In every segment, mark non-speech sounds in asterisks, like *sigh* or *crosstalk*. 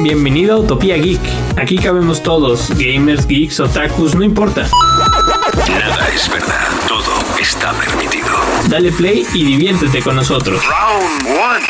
Bienvenido a Utopía Geek. Aquí cabemos todos, gamers, geeks, otakus, no importa. Nada es verdad, todo está permitido. Dale play y diviértete con nosotros. Round one,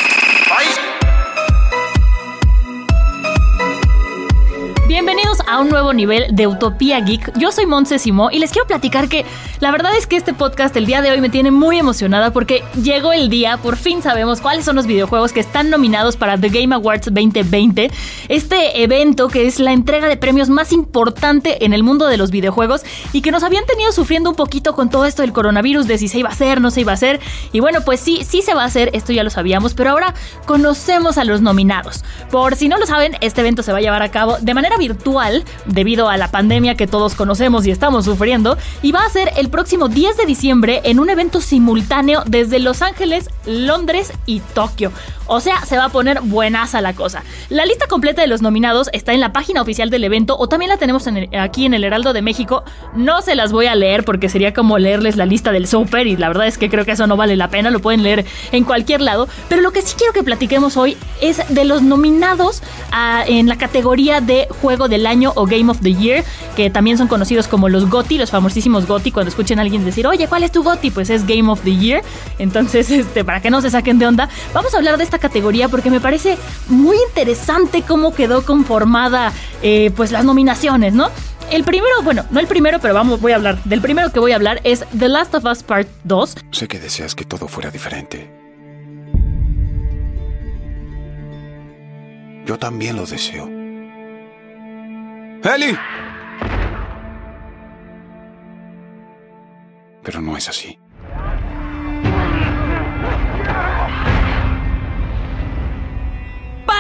a un nuevo nivel de Utopía Geek. Yo soy Montse Simó y les quiero platicar que la verdad es que este podcast el día de hoy me tiene muy emocionada porque llegó el día, por fin sabemos cuáles son los videojuegos que están nominados para The Game Awards 2020. Este evento que es la entrega de premios más importante en el mundo de los videojuegos y que nos habían tenido sufriendo un poquito con todo esto del coronavirus, de si se iba a hacer, no se iba a hacer. Y bueno, pues sí, sí se va a hacer, esto ya lo sabíamos, pero ahora conocemos a los nominados. Por si no lo saben, este evento se va a llevar a cabo de manera virtual debido a la pandemia que todos conocemos y estamos sufriendo y va a ser el próximo 10 de diciembre en un evento simultáneo desde Los Ángeles, Londres y Tokio. O sea, se va a poner buenaza la cosa. La lista completa de los nominados está en la página oficial del evento o también la tenemos aquí en el Heraldo de México. No se las voy a leer porque sería como leerles la lista del súper y la verdad es que creo que eso no vale la pena, lo pueden leer en cualquier lado. Pero lo que sí quiero que platiquemos hoy es de los nominados a- en la categoría de Juego del Año o Game of the Year, que también son conocidos como los GOTY, los famosísimos GOTY. Cuando escuchen a alguien decir, oye, ¿cuál es tu GOTY? Pues es Game of the Year. Entonces, *laughs* este, para que no se saquen de onda, vamos a hablar de esta categoría porque me parece muy interesante cómo quedó conformada eh, pues las nominaciones, ¿no? El primero, bueno, no el primero, pero vamos, voy a hablar. Del primero que voy a hablar es The Last of Us Part 2. Sé que deseas que todo fuera diferente. Yo también lo deseo. ¡Eli! Pero no es así.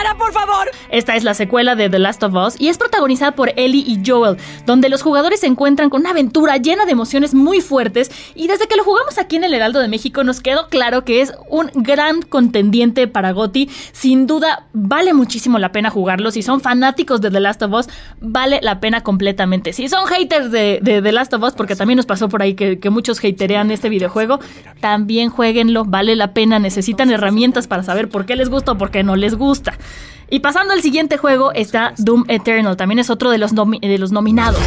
¡Para, por favor! Esta es la secuela de The Last of Us y es protagonizada por Ellie y Joel, donde los jugadores se encuentran con una aventura llena de emociones muy fuertes y desde que lo jugamos aquí en el Heraldo de México nos quedó claro que es un gran contendiente para GOTY. Sin duda, vale muchísimo la pena jugarlo. Si son fanáticos de The Last of Us, vale la pena completamente. Si son haters de, de The Last of Us, porque también nos pasó por ahí que, que muchos haterean este videojuego, también jueguenlo, vale la pena. Necesitan herramientas para saber por qué les gusta o por qué no les gusta. Y pasando al siguiente juego está Doom Eternal, también es otro de los, de los nominados.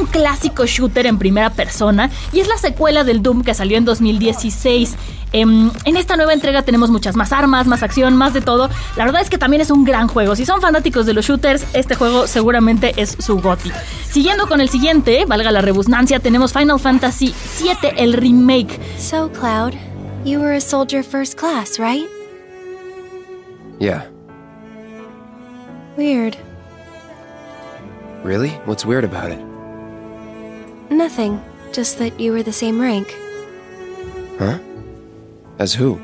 Un clásico shooter en primera persona y es la secuela del Doom que salió en 2016. Em, en esta nueva entrega tenemos muchas más armas, más acción, más de todo. La verdad es que también es un gran juego. Si son fanáticos de los shooters, este juego seguramente es su goti. Siguiendo con el siguiente, valga la rebusnancia, tenemos Final Fantasy VII, el remake. So, Cloud, you were a soldier first class, right? Yeah. Weird. Really? What's weird about it? Nothing. Just that you were the same rank. Huh? As who?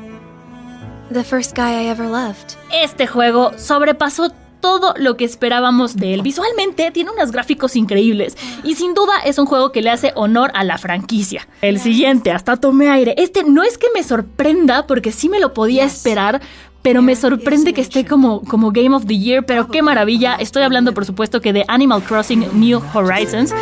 The first guy I ever loved. Este juego sobrepasó todo lo que esperábamos de él. Visualmente tiene unos gráficos increíbles y sin duda es un juego que le hace honor a la franquicia. El siguiente, hasta tomé aire. Este no es que me sorprenda porque sí me lo podía esperar. Pero me sorprende que esté como, como Game of the Year, pero qué maravilla. Estoy hablando, por supuesto, que de Animal Crossing New Horizons.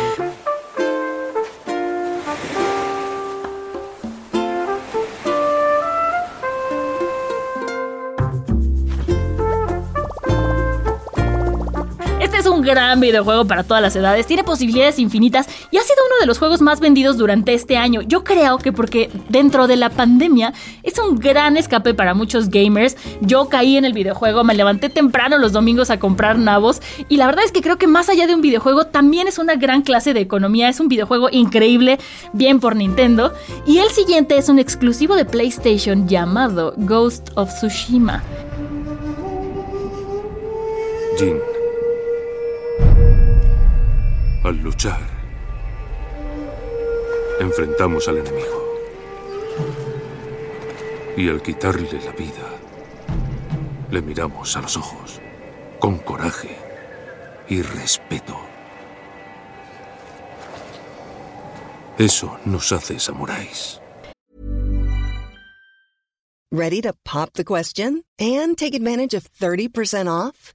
Gran videojuego para todas las edades, tiene posibilidades infinitas y ha sido uno de los juegos más vendidos durante este año. Yo creo que porque dentro de la pandemia es un gran escape para muchos gamers. Yo caí en el videojuego, me levanté temprano los domingos a comprar nabos y la verdad es que creo que más allá de un videojuego también es una gran clase de economía. Es un videojuego increíble, bien por Nintendo. Y el siguiente es un exclusivo de PlayStation llamado Ghost of Tsushima. Jin. Al luchar, enfrentamos al enemigo. Y al quitarle la vida, le miramos a los ojos, con coraje y respeto. Eso nos hace samuráis. Ready to pop the question and take advantage of 30% off?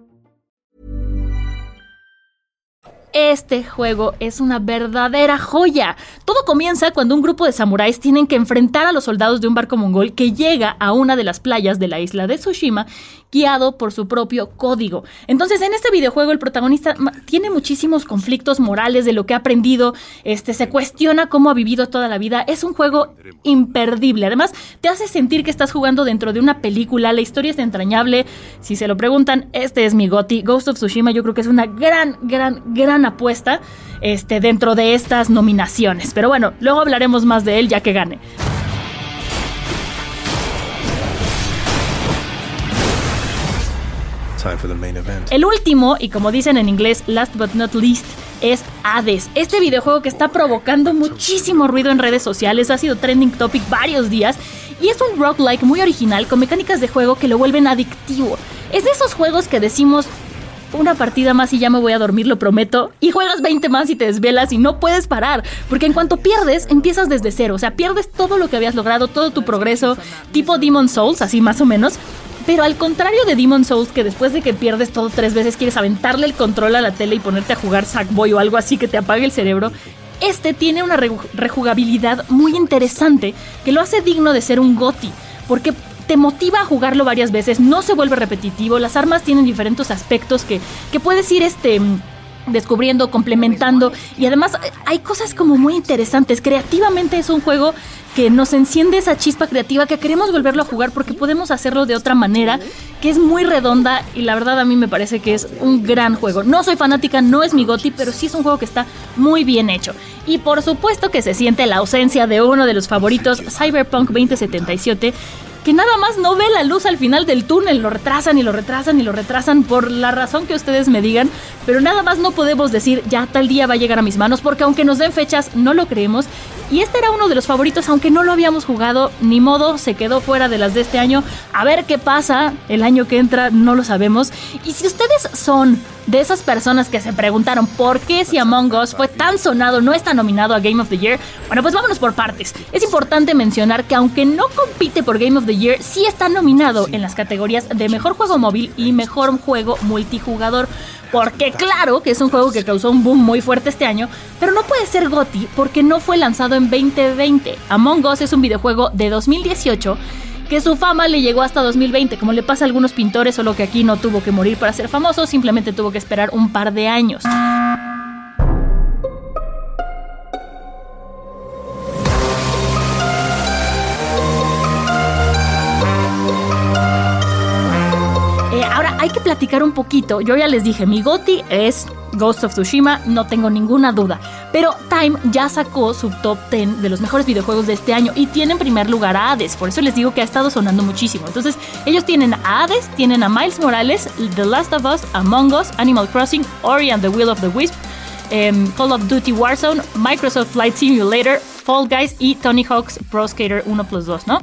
Este juego es una verdadera joya. Todo comienza cuando un grupo de samuráis tienen que enfrentar a los soldados de un barco mongol que llega a una de las playas de la isla de Tsushima guiado por su propio código. Entonces, en este videojuego el protagonista tiene muchísimos conflictos morales de lo que ha aprendido, este se cuestiona cómo ha vivido toda la vida. Es un juego imperdible. Además, te hace sentir que estás jugando dentro de una película, la historia es entrañable. Si se lo preguntan, este es mi GOTY. Ghost of Tsushima yo creo que es una gran gran gran apuesta este dentro de estas nominaciones. Pero bueno, luego hablaremos más de él ya que gane. Time for the main event. El último, y como dicen en inglés, last but not least, es Hades. Este videojuego que está provocando muchísimo ruido en redes sociales, ha sido trending topic varios días, y es un roguelike muy original con mecánicas de juego que lo vuelven adictivo. Es de esos juegos que decimos, una partida más y ya me voy a dormir, lo prometo. Y juegas 20 más y te desvelas y no puedes parar. Porque en cuanto pierdes, empiezas desde cero. O sea, pierdes todo lo que habías logrado, todo tu progreso, tipo Demon Souls, así más o menos. Pero al contrario de Demon Souls, que después de que pierdes todo tres veces quieres aventarle el control a la tele y ponerte a jugar Sackboy o algo así que te apague el cerebro, este tiene una re- rejugabilidad muy interesante que lo hace digno de ser un GOTI. Porque te motiva a jugarlo varias veces, no se vuelve repetitivo, las armas tienen diferentes aspectos que, que puedes ir este descubriendo, complementando y además eh, hay cosas como muy interesantes. Creativamente es un juego que nos enciende esa chispa creativa que queremos volverlo a jugar porque podemos hacerlo de otra manera, que es muy redonda y la verdad a mí me parece que es un gran juego. No soy fanática, no es mi goti, pero sí es un juego que está muy bien hecho. Y por supuesto que se siente la ausencia de uno de los favoritos, Cyberpunk 2077, que nada más no ve la luz al final del túnel, lo retrasan y lo retrasan y lo retrasan por la razón que ustedes me digan, pero nada más no podemos decir ya tal día va a llegar a mis manos porque aunque nos den fechas no lo creemos. Y este era uno de los favoritos aunque no lo habíamos jugado, ni modo, se quedó fuera de las de este año, a ver qué pasa el año que entra, no lo sabemos. Y si ustedes son de esas personas que se preguntaron por qué si Among Us fue tan sonado, no está nominado a Game of the Year, bueno, pues vámonos por partes. Es importante mencionar que aunque no compite por Game of the Year, sí está nominado en las categorías de Mejor Juego Móvil y Mejor Juego Multijugador. Porque claro que es un juego que causó un boom muy fuerte este año, pero no puede ser GOTY porque no fue lanzado en 2020. Among Us es un videojuego de 2018 que su fama le llegó hasta 2020, como le pasa a algunos pintores, solo que aquí no tuvo que morir para ser famoso, simplemente tuvo que esperar un par de años. Un poquito. Yo ya les dije, mi GOTY es Ghost of Tsushima, no tengo ninguna duda. Pero Time ya sacó su top 10 de los mejores videojuegos de este año y tiene en primer lugar a Hades. Por eso les digo que ha estado sonando muchísimo. Entonces, ellos tienen a Hades, tienen a Miles Morales, The Last of Us, Among Us, Animal Crossing, Ori and the Will of the Wisp. em, Call of Duty Warzone, Microsoft Flight Simulator, Fall Guys y Tony Hawk's Pro Skater 1 Plus 2, ¿no?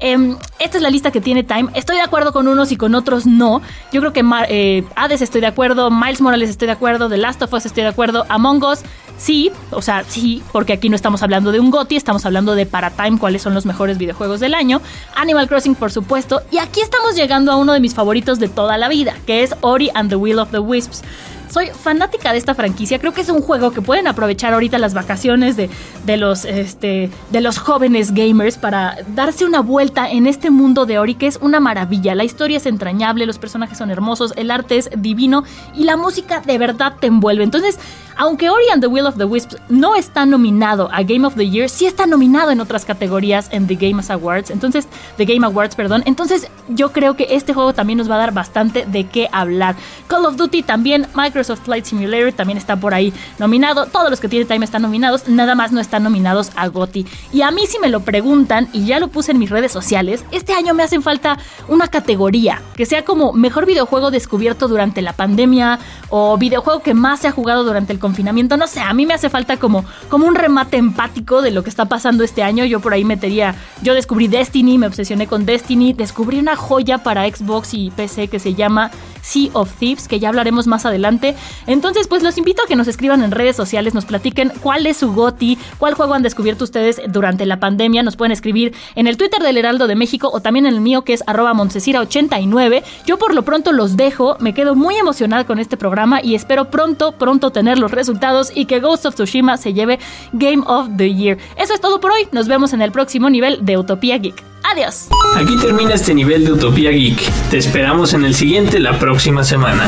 Em, esta es la lista que tiene Time. Estoy de acuerdo con unos y con otros no. Yo creo que eh, Hades estoy de acuerdo, Miles Morales estoy de acuerdo, The Last of Us estoy de acuerdo, Among Us sí, o sea, sí, porque aquí no estamos hablando de un GOTY, estamos hablando de para Time cuáles son los mejores videojuegos del año. Animal Crossing, por supuesto. Y aquí estamos llegando a uno de mis favoritos de toda la vida, que es Ori and the Will of the Wisps. Soy fanática de esta franquicia. Creo que es un juego que pueden aprovechar ahorita las vacaciones de, de, los, este, de los jóvenes gamers para darse una vuelta en este mundo de Ori, que es una maravilla. La historia es entrañable, los personajes son hermosos, el arte es divino y la música de verdad te envuelve. Entonces, aunque Ori and the Will of the Wisps no está nominado a Game of the Year, sí está nominado en otras categorías en The Game Awards. Entonces, The Game Awards, perdón. Entonces, yo creo que este juego también nos va a dar bastante de qué hablar. Call of Duty también, Microsoft Flight Simulator también está por ahí nominado. Todos los que tiene Time están nominados, nada más no están nominados a GOTY. Y a mí si me lo preguntan, y ya lo puse en mis redes sociales, este año me hacen falta una categoría que sea como mejor videojuego descubierto durante la pandemia o videojuego que más se ha jugado durante el confinamiento. No sé, a mí me hace falta como, como un remate empático de lo que está pasando este año. Yo por ahí metería, yo descubrí Destiny, me obsesioné con Destiny, descubrí una joya para Xbox y PC que se llama Sea of Thieves, que ya hablaremos más adelante. Entonces, pues los invito a que nos escriban en redes sociales, nos platiquen cuál es su GOTI, cuál juego han descubierto ustedes durante la pandemia. Nos pueden escribir en el Twitter del Heraldo de México o también en el mío que es arroba 89 Yo por lo pronto los dejo, me quedo muy emocionada con este programa y espero pronto, pronto tener los resultados y que Ghost of Tsushima se lleve Game of the Year. Eso es todo por hoy, nos vemos en el próximo nivel de Utopía Geek. Adiós. Aquí termina este nivel de Utopía Geek. Te esperamos en el siguiente la próxima semana.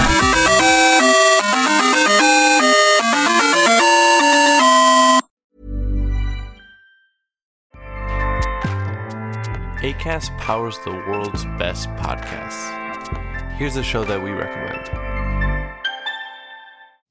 ACAST powers the world's best podcasts. Here's a show that we recommend.